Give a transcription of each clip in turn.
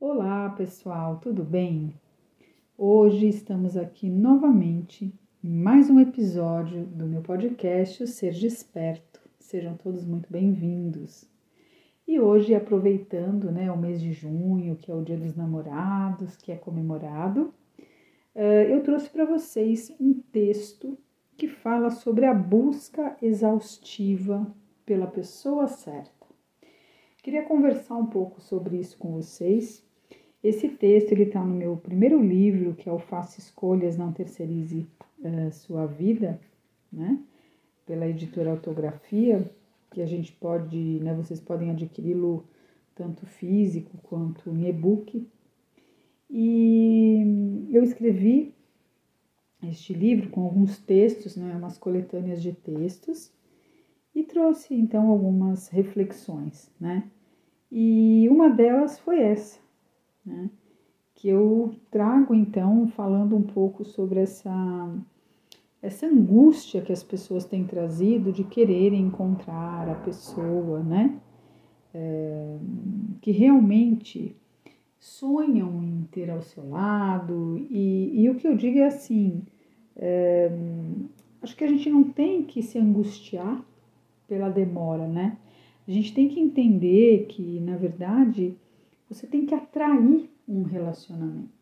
Olá, pessoal, tudo bem? Hoje estamos aqui novamente em mais um episódio do meu podcast O Ser Desperto. Sejam todos muito bem-vindos. E hoje, aproveitando né, o mês de junho, que é o Dia dos Namorados, que é comemorado, eh, eu trouxe para vocês um texto que fala sobre a busca exaustiva pela pessoa certa. Queria conversar um pouco sobre isso com vocês esse texto ele está no meu primeiro livro, que é o Faça Escolhas, Não Terceirize uh, Sua Vida, né? Pela editora Autografia, que a gente pode, né? Vocês podem adquiri-lo tanto físico quanto em e-book. E eu escrevi este livro com alguns textos, né? Umas coletâneas de textos e trouxe então algumas reflexões, né? E uma delas foi essa né? Que eu trago então falando um pouco sobre essa essa angústia que as pessoas têm trazido de quererem encontrar a pessoa, né? É, que realmente sonham em ter ao seu lado e, e o que eu digo é assim, é, acho que a gente não tem que se angustiar pela demora, né? A gente tem que entender que, na verdade, você tem que atrair um relacionamento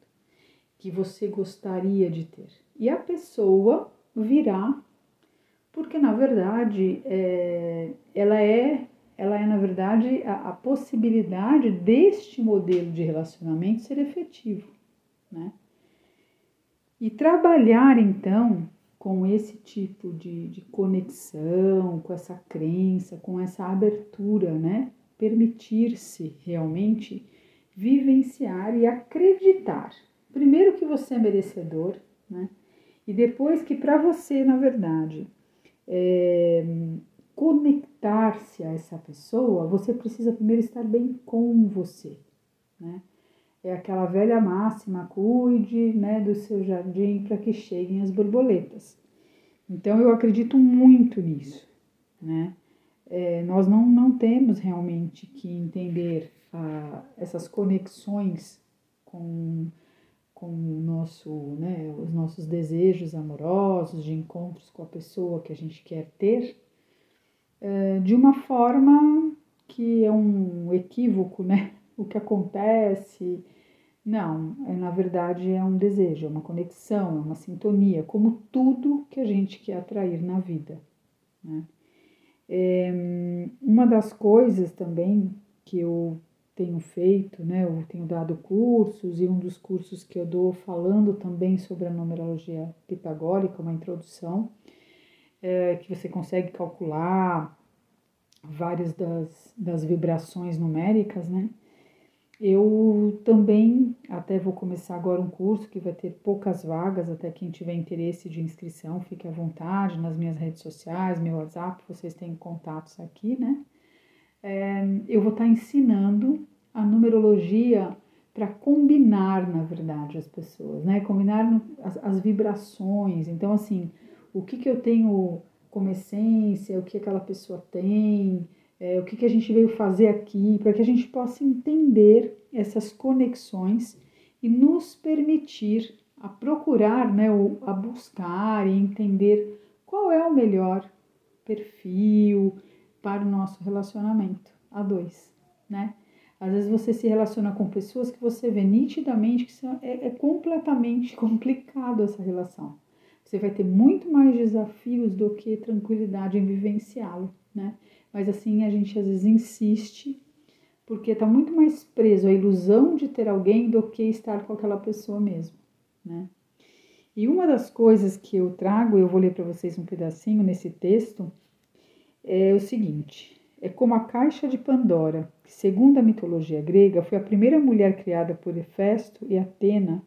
que você gostaria de ter. E a pessoa virá, porque na verdade é, ela é ela é na verdade a, a, possibilidade deste modelo de relacionamento ser efetivo, né? E trabalhar então com esse tipo de, de conexão, com essa crença, com essa abertura, né? Permitir-se realmente vivenciar e acreditar. Primeiro que você é merecedor, né? E depois que para você, na verdade, é, conectar-se a essa pessoa, você precisa primeiro estar bem com você, né? É aquela velha máxima, cuide né, do seu jardim para que cheguem as borboletas. Então eu acredito muito nisso, né? É, nós não, não temos realmente que entender a, essas conexões com, com o nosso, né, os nossos desejos amorosos, de encontros com a pessoa que a gente quer ter, é, de uma forma que é um equívoco, né? O que acontece. Não, é, na verdade é um desejo, é uma conexão, é uma sintonia, como tudo que a gente quer atrair na vida. Né? É, uma das coisas também que eu tenho feito, né? Eu tenho dado cursos e um dos cursos que eu dou falando também sobre a numerologia pitagórica, uma introdução, é, que você consegue calcular várias das, das vibrações numéricas, né? Eu também até vou começar agora um curso que vai ter poucas vagas, até quem tiver interesse de inscrição, fique à vontade nas minhas redes sociais, meu WhatsApp, vocês têm contatos aqui, né? É, eu vou estar tá ensinando a numerologia para combinar, na verdade, as pessoas, né? Combinar as, as, vibrações. Então, assim, o que, que eu tenho como essência, o que aquela pessoa tem, é, o que, que a gente veio fazer aqui, para que a gente possa entender essas conexões e nos permitir a procurar, né, ou a buscar e entender qual é o melhor perfil, para o nosso relacionamento a dois, né? Às vezes você se relaciona com pessoas que você vê nitidamente que é, é completamente complicado essa relação. Você vai ter muito mais desafios do que tranquilidade em vivenciá-lo, né? Mas assim a gente às vezes insiste porque está muito mais preso à ilusão de ter alguém do que estar com aquela pessoa mesmo, né? E uma das coisas que eu trago, eu vou ler para vocês um pedacinho nesse texto, é o seguinte: é como a caixa de Pandora, que, segundo a mitologia grega, foi a primeira mulher criada por Hefesto e Atena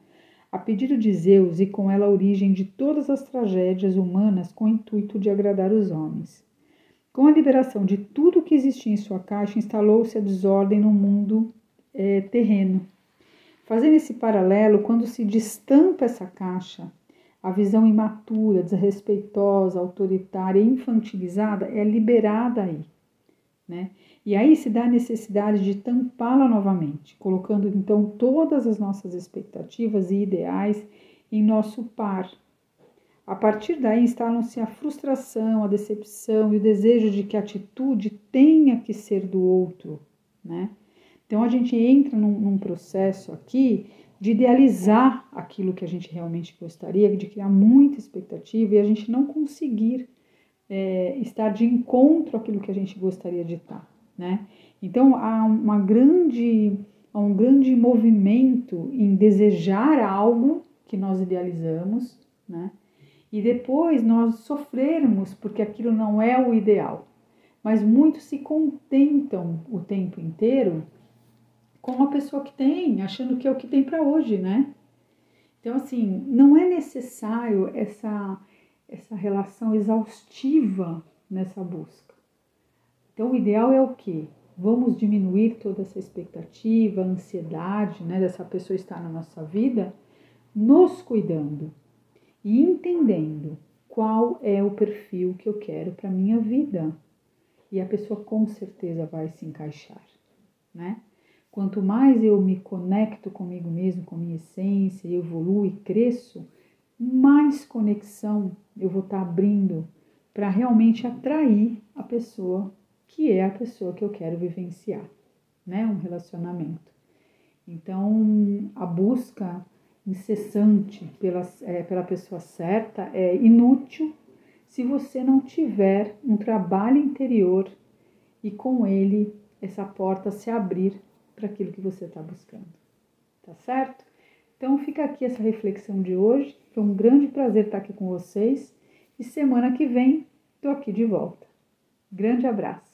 a pedido de Zeus e com ela a origem de todas as tragédias humanas com o intuito de agradar os homens. Com a liberação de tudo que existia em sua caixa, instalou-se a desordem no mundo é, terreno. Fazendo esse paralelo, quando se destampa essa caixa, a visão imatura, desrespeitosa, autoritária infantilizada é liberada aí, né? E aí se dá a necessidade de tampá-la novamente, colocando então todas as nossas expectativas e ideais em nosso par. A partir daí instalam-se a frustração, a decepção e o desejo de que a atitude tenha que ser do outro, né? Então a gente entra num, num processo aqui de idealizar aquilo que a gente realmente gostaria, de criar muita expectativa e a gente não conseguir é, estar de encontro àquilo que a gente gostaria de estar, né? Então há uma grande, há um grande movimento em desejar algo que nós idealizamos, né? E depois nós sofrermos porque aquilo não é o ideal. Mas muitos se contentam o tempo inteiro com a pessoa que tem, achando que é o que tem para hoje, né? Então, assim, não é necessário essa, essa relação exaustiva nessa busca. Então, o ideal é o quê? Vamos diminuir toda essa expectativa, ansiedade, né, dessa pessoa estar na nossa vida, nos cuidando e entendendo qual é o perfil que eu quero para minha vida. E a pessoa com certeza vai se encaixar, né? Quanto mais eu me conecto comigo mesmo, com minha essência, e evoluo e cresço, mais conexão eu vou estar abrindo para realmente atrair a pessoa que é a pessoa que eu quero vivenciar, né? Um relacionamento. Então, a busca incessante pela, é, pela pessoa certa é inútil se você não tiver um trabalho interior e com ele essa porta se abrir para aquilo que você está buscando. Tá certo? Então fica aqui essa reflexão de hoje. Foi um grande prazer estar aqui com vocês e semana que vem estou aqui de volta. Grande abraço.